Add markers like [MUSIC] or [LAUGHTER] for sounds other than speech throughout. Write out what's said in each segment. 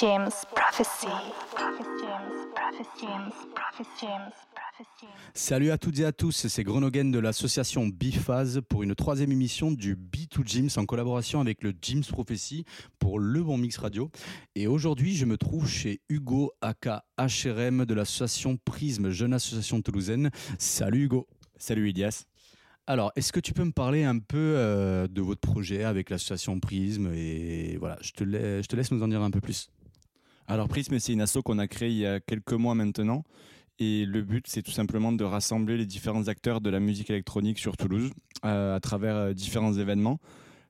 James Prophecy. James Prophecy. James Salut à toutes et à tous, c'est Grenogen de l'association Biphase pour une troisième émission du B2 James en collaboration avec le James Prophecy pour Le Bon Mix Radio. Et aujourd'hui, je me trouve chez Hugo aka HRM de l'association Prisme, jeune association toulousaine. Salut Hugo. Salut Ilias. Alors, est-ce que tu peux me parler un peu euh, de votre projet avec l'association Prisme et voilà, je te, laisse, je te laisse nous en dire un peu plus. Alors Prisme, c'est une asso qu'on a créée il y a quelques mois maintenant et le but, c'est tout simplement de rassembler les différents acteurs de la musique électronique sur Toulouse euh, à travers euh, différents événements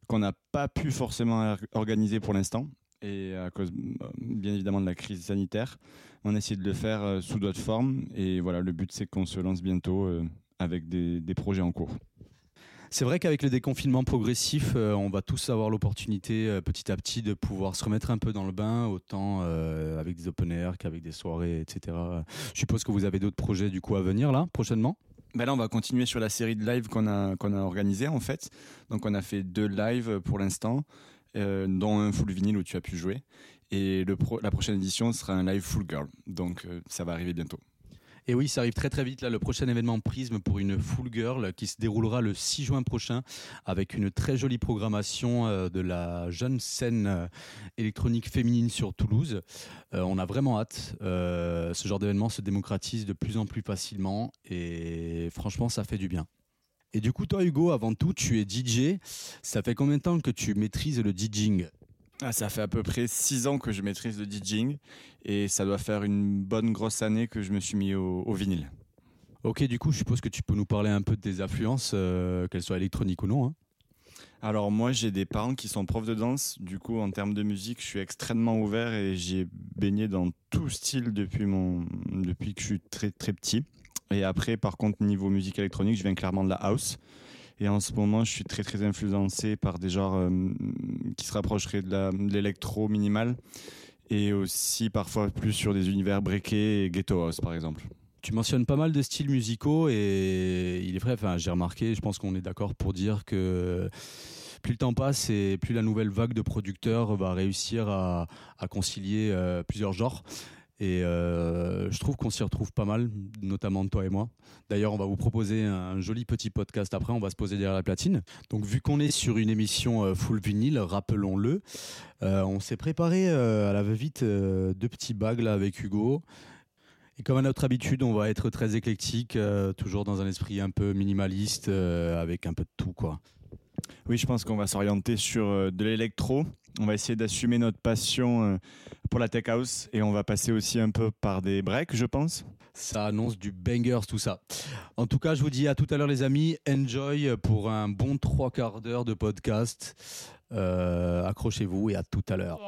qu'on n'a pas pu forcément organiser pour l'instant. Et à cause, euh, bien évidemment, de la crise sanitaire, on a essayé de le faire sous d'autres formes. Et voilà, le but, c'est qu'on se lance bientôt avec des, des projets en cours. C'est vrai qu'avec le déconfinement progressif, euh, on va tous avoir l'opportunité euh, petit à petit de pouvoir se remettre un peu dans le bain, autant euh, avec des open air qu'avec des soirées, etc. Je suppose que vous avez d'autres projets du coup à venir là, prochainement? Ben là, on va continuer sur la série de lives qu'on a qu'on a organisé en fait. Donc, on a fait deux lives pour l'instant, dont un full vinyle où tu as pu jouer. Et la prochaine édition sera un live full girl. Donc, ça va arriver bientôt. Et oui, ça arrive très très vite là, le prochain événement Prisme pour une Full Girl qui se déroulera le 6 juin prochain avec une très jolie programmation euh, de la jeune scène euh, électronique féminine sur Toulouse. Euh, on a vraiment hâte. ce genre d'événement se démocratise de plus en plus facilement et franchement, ça fait du bien. Et du coup, toi, Hugo, avant tout, tu es DJ. Ça fait combien de temps que tu maîtrises le DJing ah, ça fait à peu près six ans que je maîtrise le DJing et ça doit faire une bonne grosse année que je me suis mis au, vinyle. Ok, du coup, je suppose que tu peux nous parler un peu de tes influences, euh, qu'elles soient électroniques ou non. Hein. Alors moi, j'ai des parents qui sont profs de danse. Du coup, en termes de musique, je suis extrêmement ouvert et j'ai baigné dans tout style depuis mon depuis que je suis très très petit. Et après, par contre, niveau musique électronique, je viens clairement de la house. Et en ce moment, je suis très très influencé par des genres euh, qui se rapprocheraient de l'électro minimal et aussi parfois plus sur des univers breakés et ghetto house par exemple. Tu mentionnes pas mal de styles musicaux et il est vrai, enfin, j'ai remarqué, je pense qu'on est d'accord pour dire que plus le temps passe et plus la nouvelle vague de producteurs va réussir à, concilier euh, plusieurs genres. Et euh, je trouve qu'on s'y retrouve pas mal, notamment toi et moi. D'ailleurs, on va vous proposer un joli petit podcast après. On va se poser derrière la platine. Donc, vu qu'on est sur une émission euh, full vinyle, rappelons-le, euh, on s'est préparé à la va-vite deux petits bagues là avec Hugo. Et comme à notre habitude, on va être très éclectique, toujours dans un esprit un peu minimaliste, avec un peu de tout, quoi. Oui, je pense qu'on va s'orienter sur euh, de l'électro. On va essayer d'assumer notre passion euh, pour la tech house et on va passer aussi un peu par des breaks, je pense. Ça annonce du bangers tout ça. En tout cas, je vous dis à tout à l'heure les amis, enjoy pour un bon trois quarts d'heure de podcast. Euh, accrochez-vous et à tout à l'heure.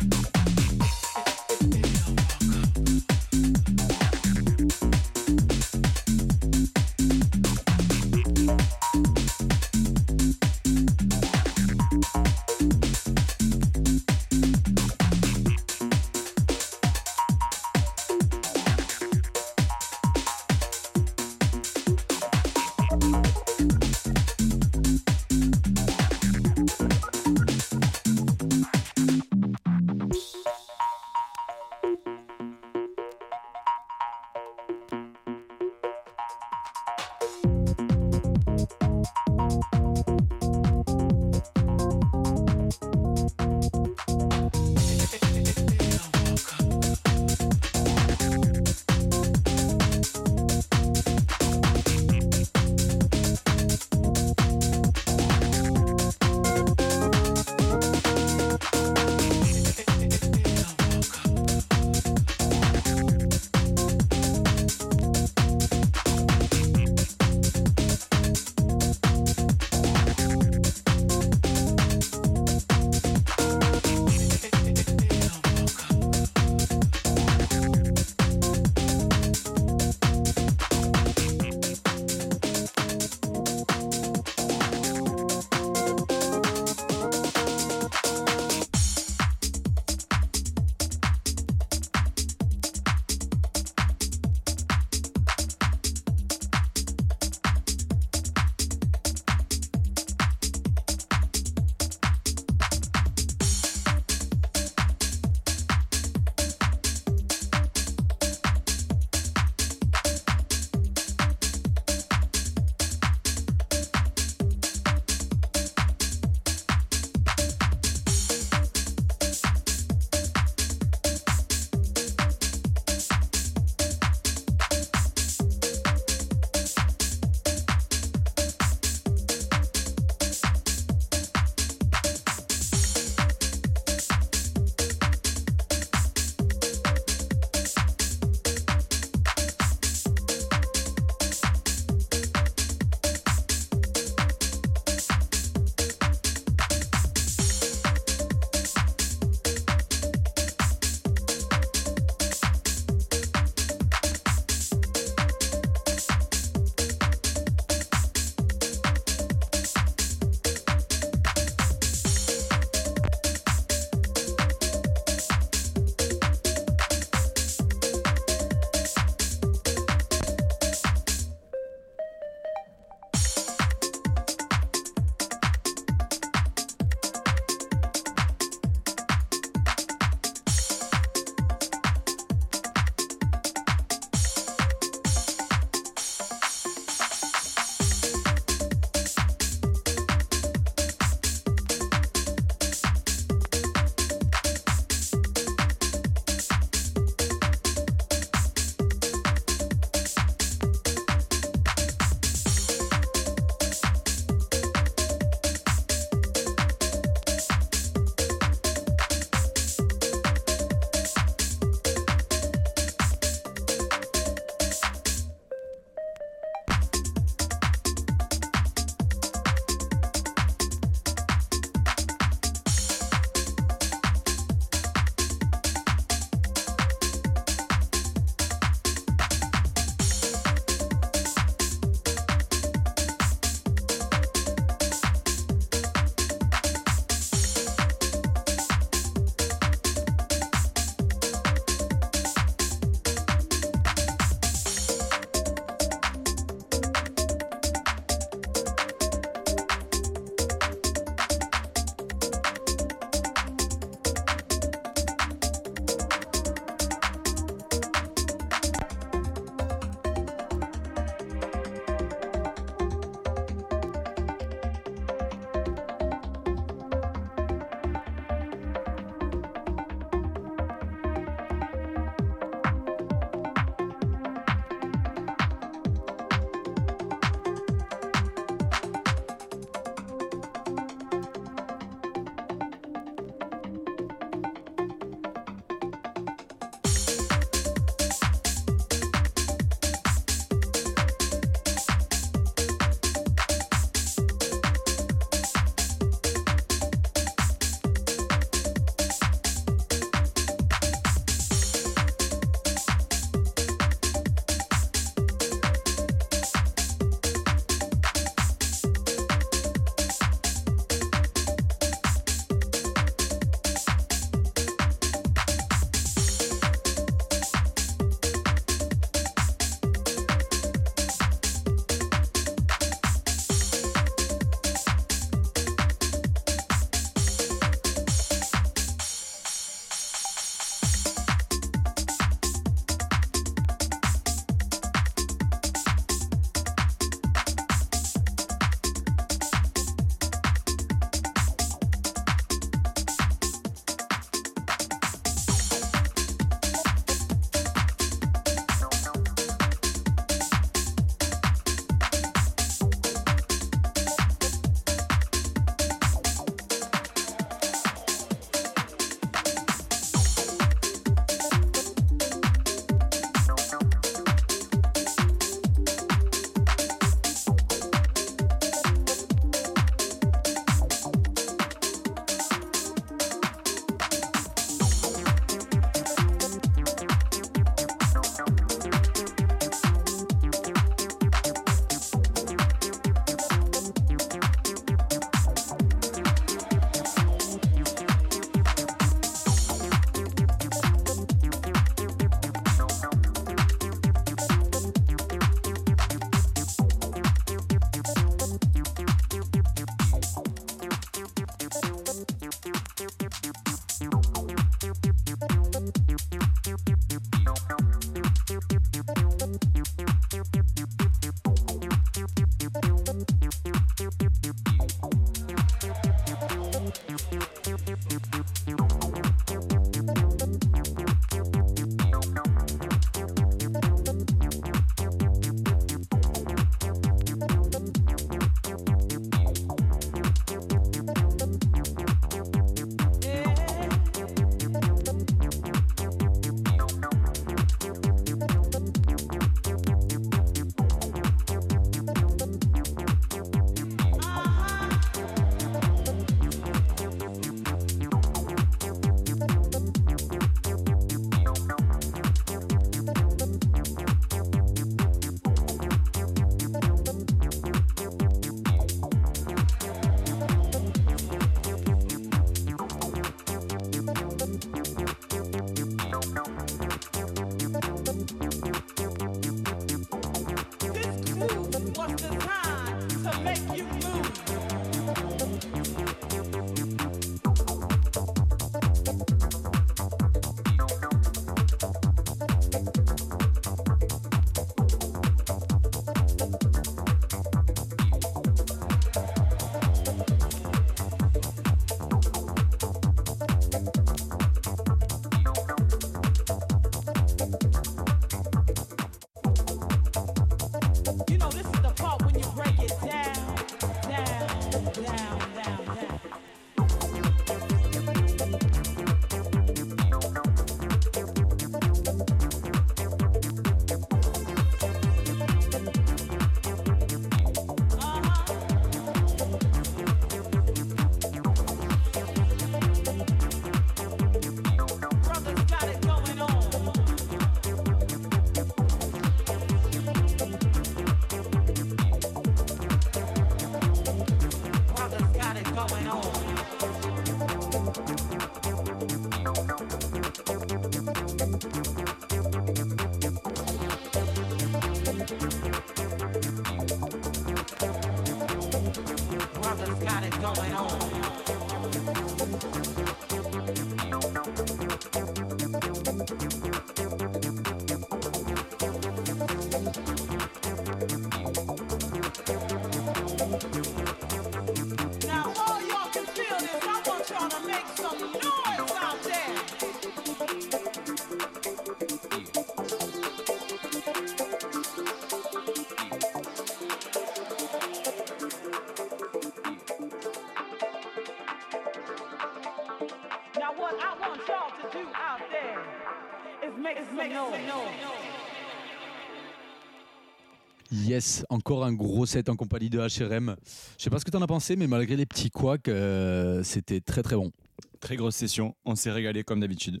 Yes, encore un gros set en compagnie de HRM. Je sais pas ce que tu en as pensé, mais malgré les petits couacs, euh, c'était très très bon. Très grosse session, on s'est régalé comme d'habitude.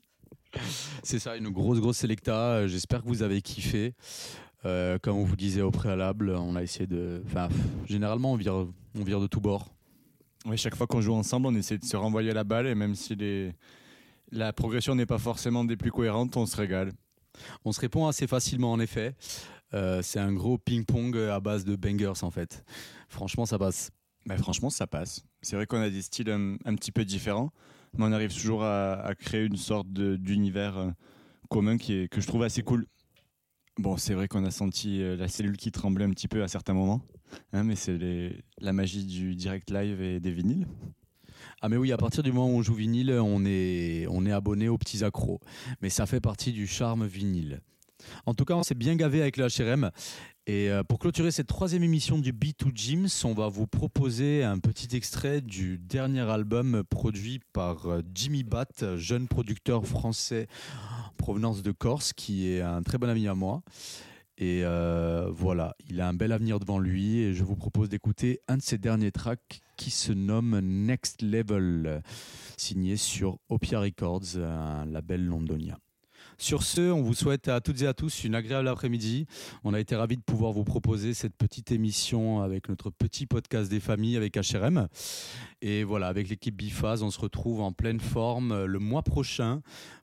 [LAUGHS] C'est ça, une grosse grosse sélecta. J'espère que vous avez kiffé. Euh, comme on vous disait au préalable, on a essayé de. Enfin, pff, généralement, on vire, on vire de tous bords. Oui, chaque fois qu'on joue ensemble, on essaie de se renvoyer la balle et même si les... la progression n'est pas forcément des plus cohérentes, on se régale. On se répond assez facilement, en effet. Euh, c'est un gros ping-pong à base de bangers, en fait. Franchement, ça passe. Mais franchement, ça passe. C'est vrai qu'on a des styles un, un petit peu différents, mais on arrive toujours à, à créer une sorte d'univers euh, commun qui est, que je trouve assez cool. Bon, c'est vrai qu'on a senti euh, la cellule qui tremblait un petit peu à certains moments, hein, mais c'est la magie du direct live et des vinyles. Ah mais oui, à partir du moment où on joue vinyle, on est, on est abonné aux petits accros. Mais ça fait partie du charme vinyle. En tout cas, on s'est bien gavé avec le HRM. Et euh, pour clôturer cette troisième émission du B2 Gyms, on va vous proposer un petit extrait du dernier album produit par euh, Jimmy Batt, jeune producteur français en provenance de Corse, qui est un très bon ami à moi. Et euh, voilà, il a un bel avenir devant lui et je vous propose d'écouter un de ses derniers tracks qui se nomme Next Level, signé sur Opia Records, un label londonien. Sur ce, on vous souhaite à toutes et à tous une agréable après-midi. On a été ravis de pouvoir vous proposer cette petite émission avec notre petit podcast des familles avec HRM. Et voilà, avec l'équipe Bifaz, on se retrouve en pleine forme le mois prochain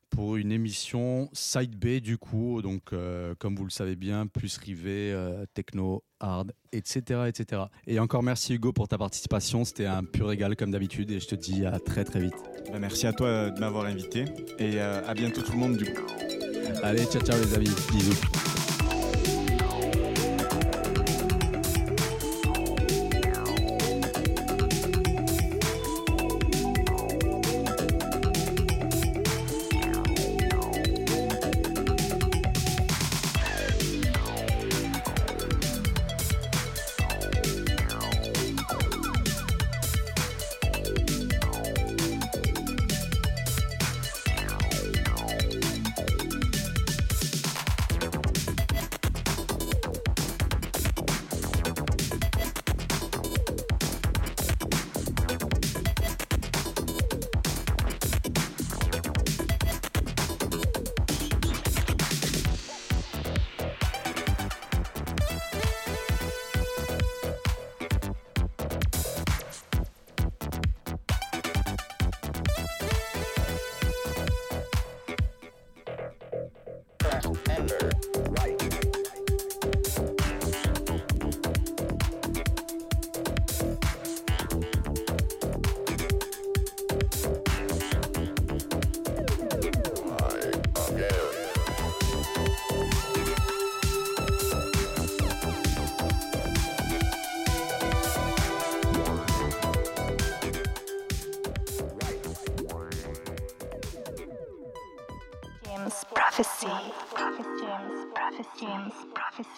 pour une émission Side B du coup, donc euh, comme vous le savez bien, plus rivé, euh, techno, hard, etc., etc. Et encore merci Hugo pour ta participation, c'était un pur régal comme d'habitude et je te dis à très très vite. Bah, merci à toi euh, de m'avoir invité et euh, à bientôt tout le monde du coup. Allez, ciao ciao les amis, bisous.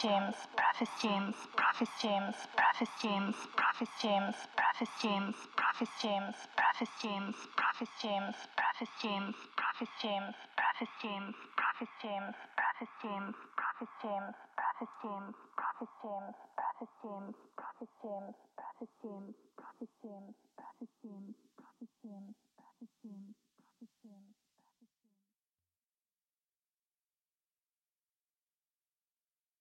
James. Prophet James. Prophet James. Prophet James. Prophet James. Prophet James. Prophet James. Prophet James. Prophet James. Prophet James. Prophet James. Prophet James. Prophet James. Prophet James. Prophet James. Prophet James. Prophet James. Prophet James. Prophet James. Prophet James.